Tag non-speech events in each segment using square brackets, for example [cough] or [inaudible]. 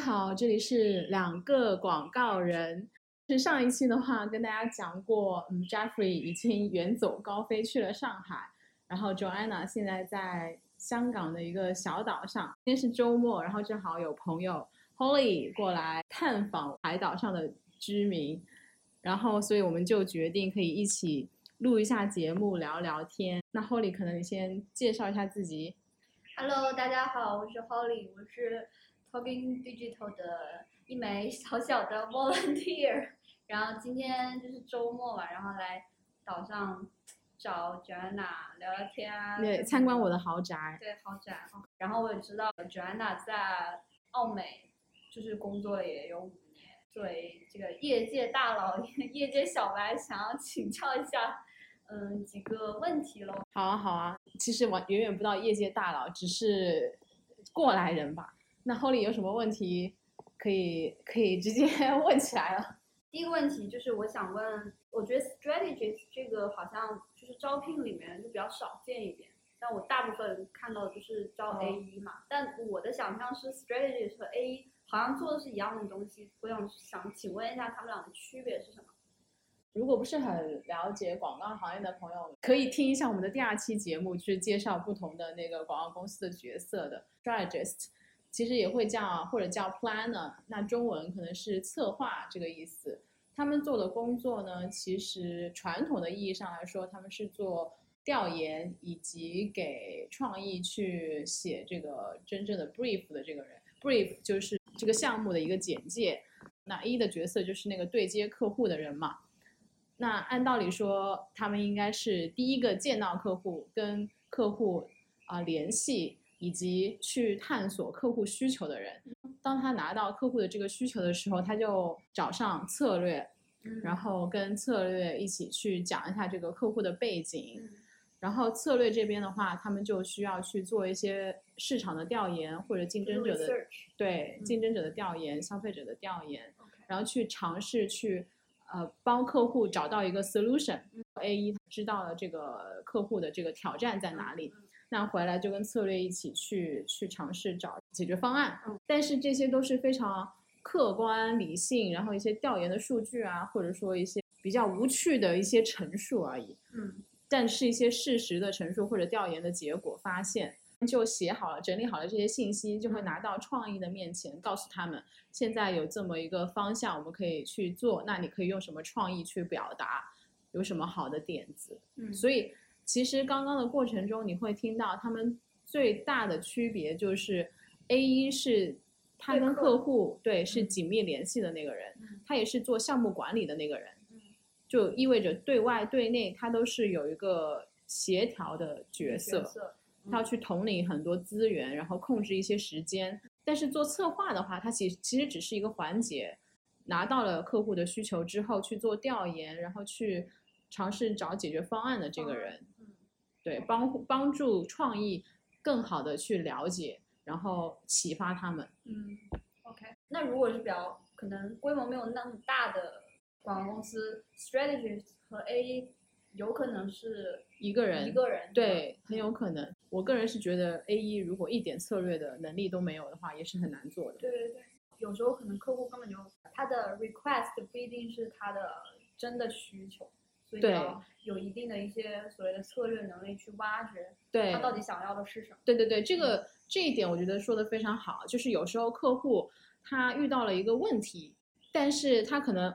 好，这里是两个广告人。是上一期的话跟大家讲过，嗯，Jeffrey 已经远走高飞去了上海，然后 Joanna 现在在香港的一个小岛上。今天是周末，然后正好有朋友 Holly 过来探访海岛上的居民，然后所以我们就决定可以一起录一下节目，聊聊天。那 Holly 可能你先介绍一下自己。Hello，大家好，我是 Holly，我是 Talking Digital 的一枚小小的 volunteer。然后今天就是周末嘛，然后来岛上找 Joanna 聊聊天啊，对，参观我的豪宅。对豪宅。然后我也知道 Joanna 在澳美就是工作了也有五年，作为这个业界大佬、[laughs] 业界小白，想要请教一下，嗯，几个问题喽。好啊，好啊，其实我远远不到业界大佬，只是过来人吧。那 Holly 有什么问题可以可以直接 [laughs] 问起来了？第一个问题就是我想问，我觉得 strategist 这个好像就是招聘里面就比较少见一点，但我大部分看到的就是招哦 A 一嘛。但我的想象是 strategist 和 A 一好像做的是一样的东西，我想想请问一下他们俩的区别是什么？如果不是很了解广告行业的朋友，可以听一下我们的第二期节目，去介绍不同的那个广告公司的角色的 strategist，其实也会叫或者叫 planner，那中文可能是策划这个意思。他们做的工作呢，其实传统的意义上来说，他们是做调研以及给创意去写这个真正的 brief 的这个人，brief 就是这个项目的一个简介。那 A 的角色就是那个对接客户的人嘛。那按道理说，他们应该是第一个见到客户、跟客户啊、联系，以及去探索客户需求的人。当他拿到客户的这个需求的时候，他就找上策略，嗯然后跟策略一起去讲一下这个客户的背景。嗯然后策略这边的话，他们就需要去做一些市场的调研或者竞争者的对竞争者的调研、消费者的调研。然后去尝试去呃帮客户找到一个 solution。A 一知道了这个客户的这个挑战在哪里，嗯那回来就跟策略一起去去尝试找解决方案嗯。但是这些都是非常客观理性，然后一些调研的数据啊，或者说一些比较无趣的一些陈述而已。嗯但是一些事实的陈述或者调研的结果发现，就写好了、整理好了这些信息，就会拿到创意的面前，告诉他们现在有这么一个方向，我们可以去做。那你可以用什么创意去表达？有什么好的点子？嗯，所以其实刚刚的过程中，你会听到他们最大的区别就是，A 一是他跟客客户对是嗯紧密联系的那个人，嗯他也是做项目管理的那个人。嗯就意味着对外对内，他都是有一个协调的角色，他要去统领很多资源，然后控制一些时间。但是做策划的话，它其其实只是一个环节，拿到了客户的需求之后去做调研，然后去尝试找解决方案的这个人，嗯对帮帮助创意更好的去了解，然后启发他们。嗯，OK。那如果是比较可能规模没有那么大的广告公司，strategist 和 A 有可能是一个人一个人，对，很有可能。我个人是觉得 A E 如果一点策略的能力都没有的话，也是很难做的。对对对，有时候可能客户根本就他的 request 不一定是他的真的需求，所以对要有一定的一些所谓的策略能力去挖掘对他，到底想要的是什么。对对对，这个这一点我觉得说的非常好。就是有时候客户他遇到了一个问题，但是他可能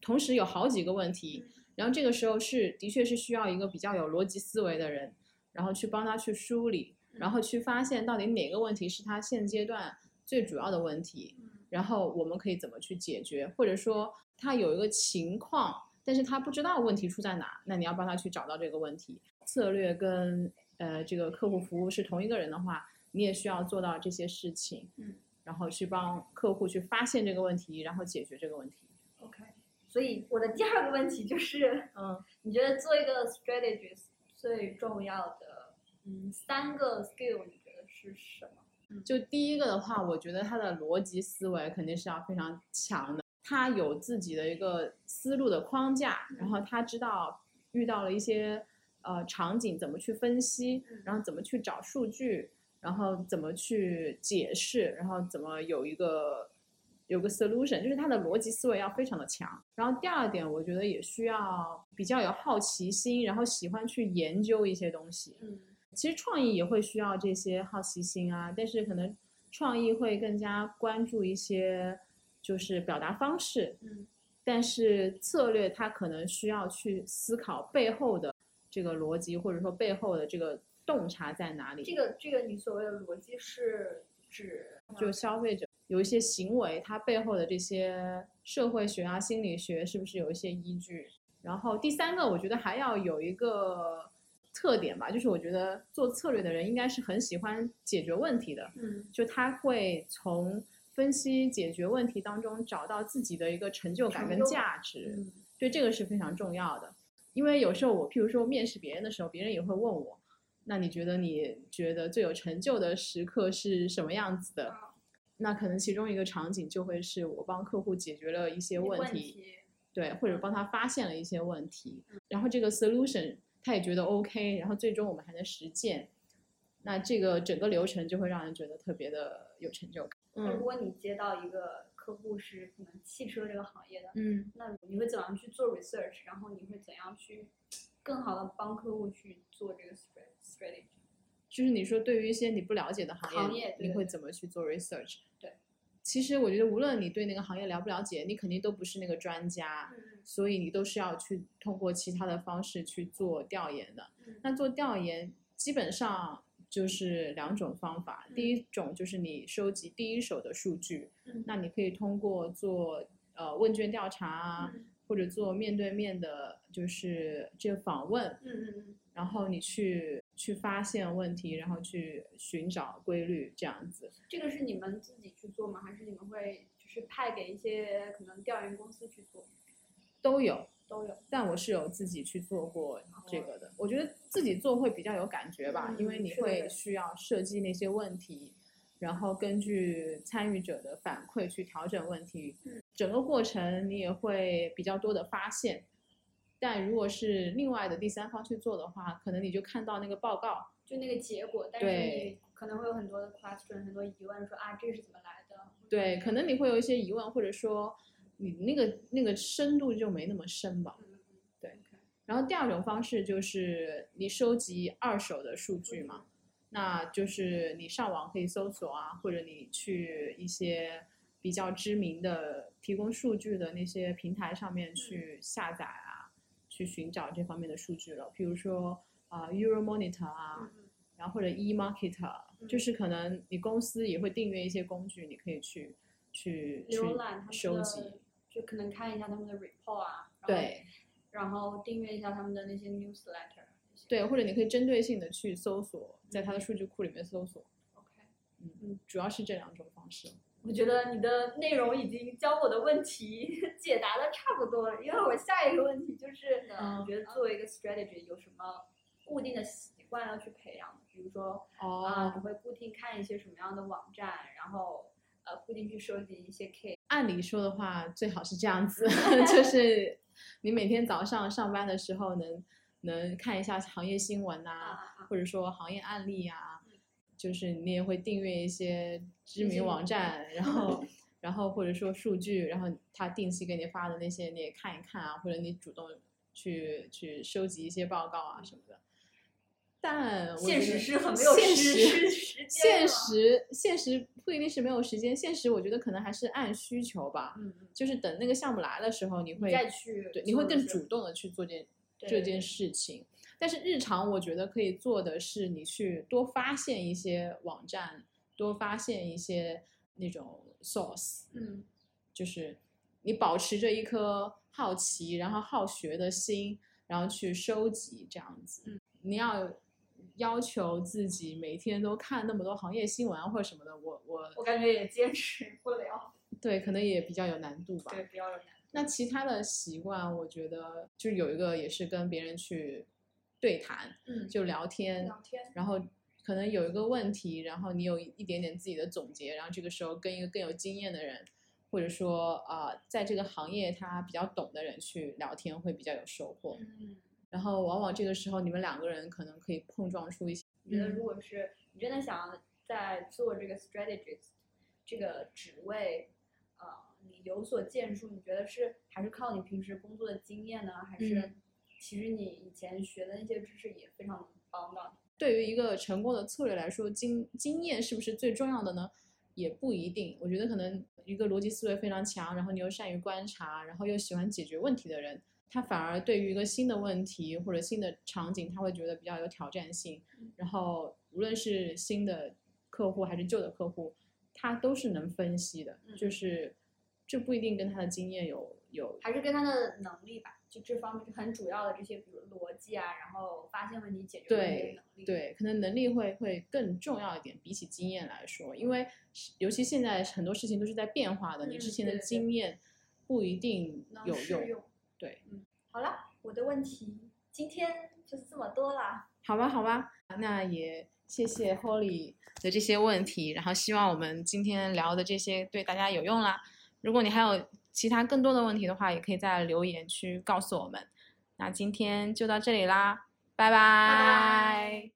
同时有好几个问题，然后这个时候是的确是需要一个比较有逻辑思维的人，然后去帮他去梳理，然后去发现到底哪个问题是他现阶段最主要的问题，嗯然后我们可以怎么去解决，或者说他有一个情况，但是他不知道问题出在哪，那你要帮他去找到这个问题。策略跟呃这个客户服务是同一个人的话，你也需要做到这些事情，嗯，然后去帮客户去发现这个问题，然后解决这个问题。OK，所以我的第二个问题就是，嗯，你觉得做一个 strategist 最重要的嗯三个 skill 你觉得是什么？就第一个的话，我觉得他的逻辑思维肯定是要非常强的，他有自己的一个思路的框架，然后他知道遇到了一些呃场景怎么去分析，然后怎么去找数据，然后怎么去解释，然后怎么有一个有个 solution，就是他的逻辑思维要非常的强。然后第二点，我觉得也需要比较有好奇心，然后喜欢去研究一些东西。嗯其实创意也会需要这些好奇心啊，但是可能创意会更加关注一些就是表达方式，嗯但是策略它可能需要去思考背后的这个逻辑，或者说背后的这个洞察在哪里。这个这个你所谓的逻辑是指就消费者有一些行为，它背后的这些社会学啊、心理学是不是有一些依据？然后第三个，我觉得还要有一个特点吧，就是我觉得做策略的人应该是很喜欢解决问题的，嗯就他会从分析解决问题当中找到自己的一个成就感跟价值。嗯对，这个是非常重要的。因为有时候我，譬如说面试别人的时候，别人也会问我，那你觉得你觉得最有成就的时刻是什么样子的？啊那可能其中一个场景就会是我帮客户解决了一些问问题，对，或者帮他发现了一些问题，然后这个 solution 他也觉得 OK，然后最终我们还能实践，那这个整个流程就会让人觉得特别的有成就感。嗯那如果你接到一个客户是可能汽车这个行业的，嗯，那你会怎样去做 research？然后你会怎样去更好的帮客户去做这个 stra- strategy？就是你说对于一些你不了解的行业，行业你会怎么去做 research？对，其实我觉得无论你对那个行业了不了解，你肯定都不是那个专家，嗯所以你都是要去通过其他的方式去做调研的。嗯那做调研基本上就是两种方法，嗯第一种就是你收集第一手的数据，嗯那你可以通过做呃问卷调查啊，嗯或者做面对面的，就是这个访问，嗯嗯嗯然后你去去发现问题，然后去寻找规律，这样子。这个是你们自己去做吗？还是你们会就是派给一些可能调研公司去做？都有，都有。但我是有自己去做过这个的。我觉得自己做会比较有感觉吧，嗯因为你会需要设计那些问题，然后根据参与者的反馈去调整问题。嗯整个过程你也会比较多的发现。但如果是另外的第三方去做的话，可能你就看到那个报告，就那个结果，但是对你可能会有很多的 question，很多疑问，说啊这个是怎么来的？对，可能你会有一些疑问，或者说你那个那个深度就没那么深吧。对。然后第二种方式就是你收集二手的数据嘛，那就是你上网可以搜索啊，或者你去一些比较知名的提供数据的那些平台上面去下载啊，去寻找这方面的数据了。比如说啊、Euromonitor 啊，然后或者 eMarketer，嗯就是可能你公司也会订阅一一些工具，你可以去去去浏览他们的收集。，就可能看一下他们的 report 啊，对然后订阅一下他们的那些 newsletter。对，或者你可以针对性的去搜索，在他的数据库里面搜索。，OK。嗯，主要是这两种方式。我觉得你的内容已经将我的问题 [laughs] 解答的差不多了，因为我下一个问题就是，嗯你觉得作为一个 strategy 有什么固定的习惯要去培养的？比如说啊，你哦，会固定看一些什么样的网站，然后呃固定去收集一些 case。按理说的话，最好是这样子，[laughs] 就是你每天早上上班的时候能能看一下行业新闻呐！或者说行业案例啊嗯，就是你也会订阅一些知名网网站，然后 [laughs] 然后或者说数据，然后他定期给你发的那些你也看一看啊，或者你主动去去收集一些报告啊什么的。但我现实是很没有现实实时间现了实现实不一定是没有时间，现实我觉得可能还是按需求吧，嗯嗯，就是等那个项目来的时候，你会再去对，你会更主动的去做件这件事情。但是日常我觉得可以做的是，你去多发现一些网站，多发现一些那种 source，嗯就是你保持着一颗好奇，然后好学的心，然后去收集这样子。嗯你要要求自己每天都看那么多行业新闻啊或者什么的，我我我感觉也坚持不了，对可能也比较有难度吧。对，比较有难度。那其他的习惯，我觉得就有一个也是跟别人去对谈，嗯，就聊天，聊天，然后可能有一个问题，然后你有一点点自己的总结，然后这个时候跟一个更有经验的人，或者说啊、呃在这个行业他比较懂的人去聊天，会比较有收获。嗯。然后往往这个时候你们两个人可能可以碰撞出一些，我觉得嗯如果是你真的想要在做这个 strategist 这个职位，呃，你有所建树，你觉得是还是靠你平时工作的经验呢，还是嗯其实你以前学的那些知识也非常能帮到你？对于一个成功的策略来说，经经验是不是最重要的呢？也不一定。我觉得可能一个逻辑思维非常强，然后你又善于观察，然后又喜欢解决问题的人，他反而对于一个新的问题或者新的场景，他会觉得比较有挑战性嗯。然后无论是新的客户还是旧的客户，他都是能分析的，嗯就是这不一定跟他的经验有有还是跟他的能力吧，就这方面很主要的这些，比如逻辑啊，然后发现问题、解决问题的对能力。，对，可能能力会会更重要一点，比起经验来说，因为是尤其现在很多事情都是在变化的，你之嗯前的经验不一定有用。问题今天就是这么多啦。好吧，好吧，那也谢谢 Holly 的这些问题，然后希望我们今天聊的这些对大家有用啦。如果你还有其他更多的问题的话，也可以在留言区告诉我们。那今天就到这里啦，拜拜拜拜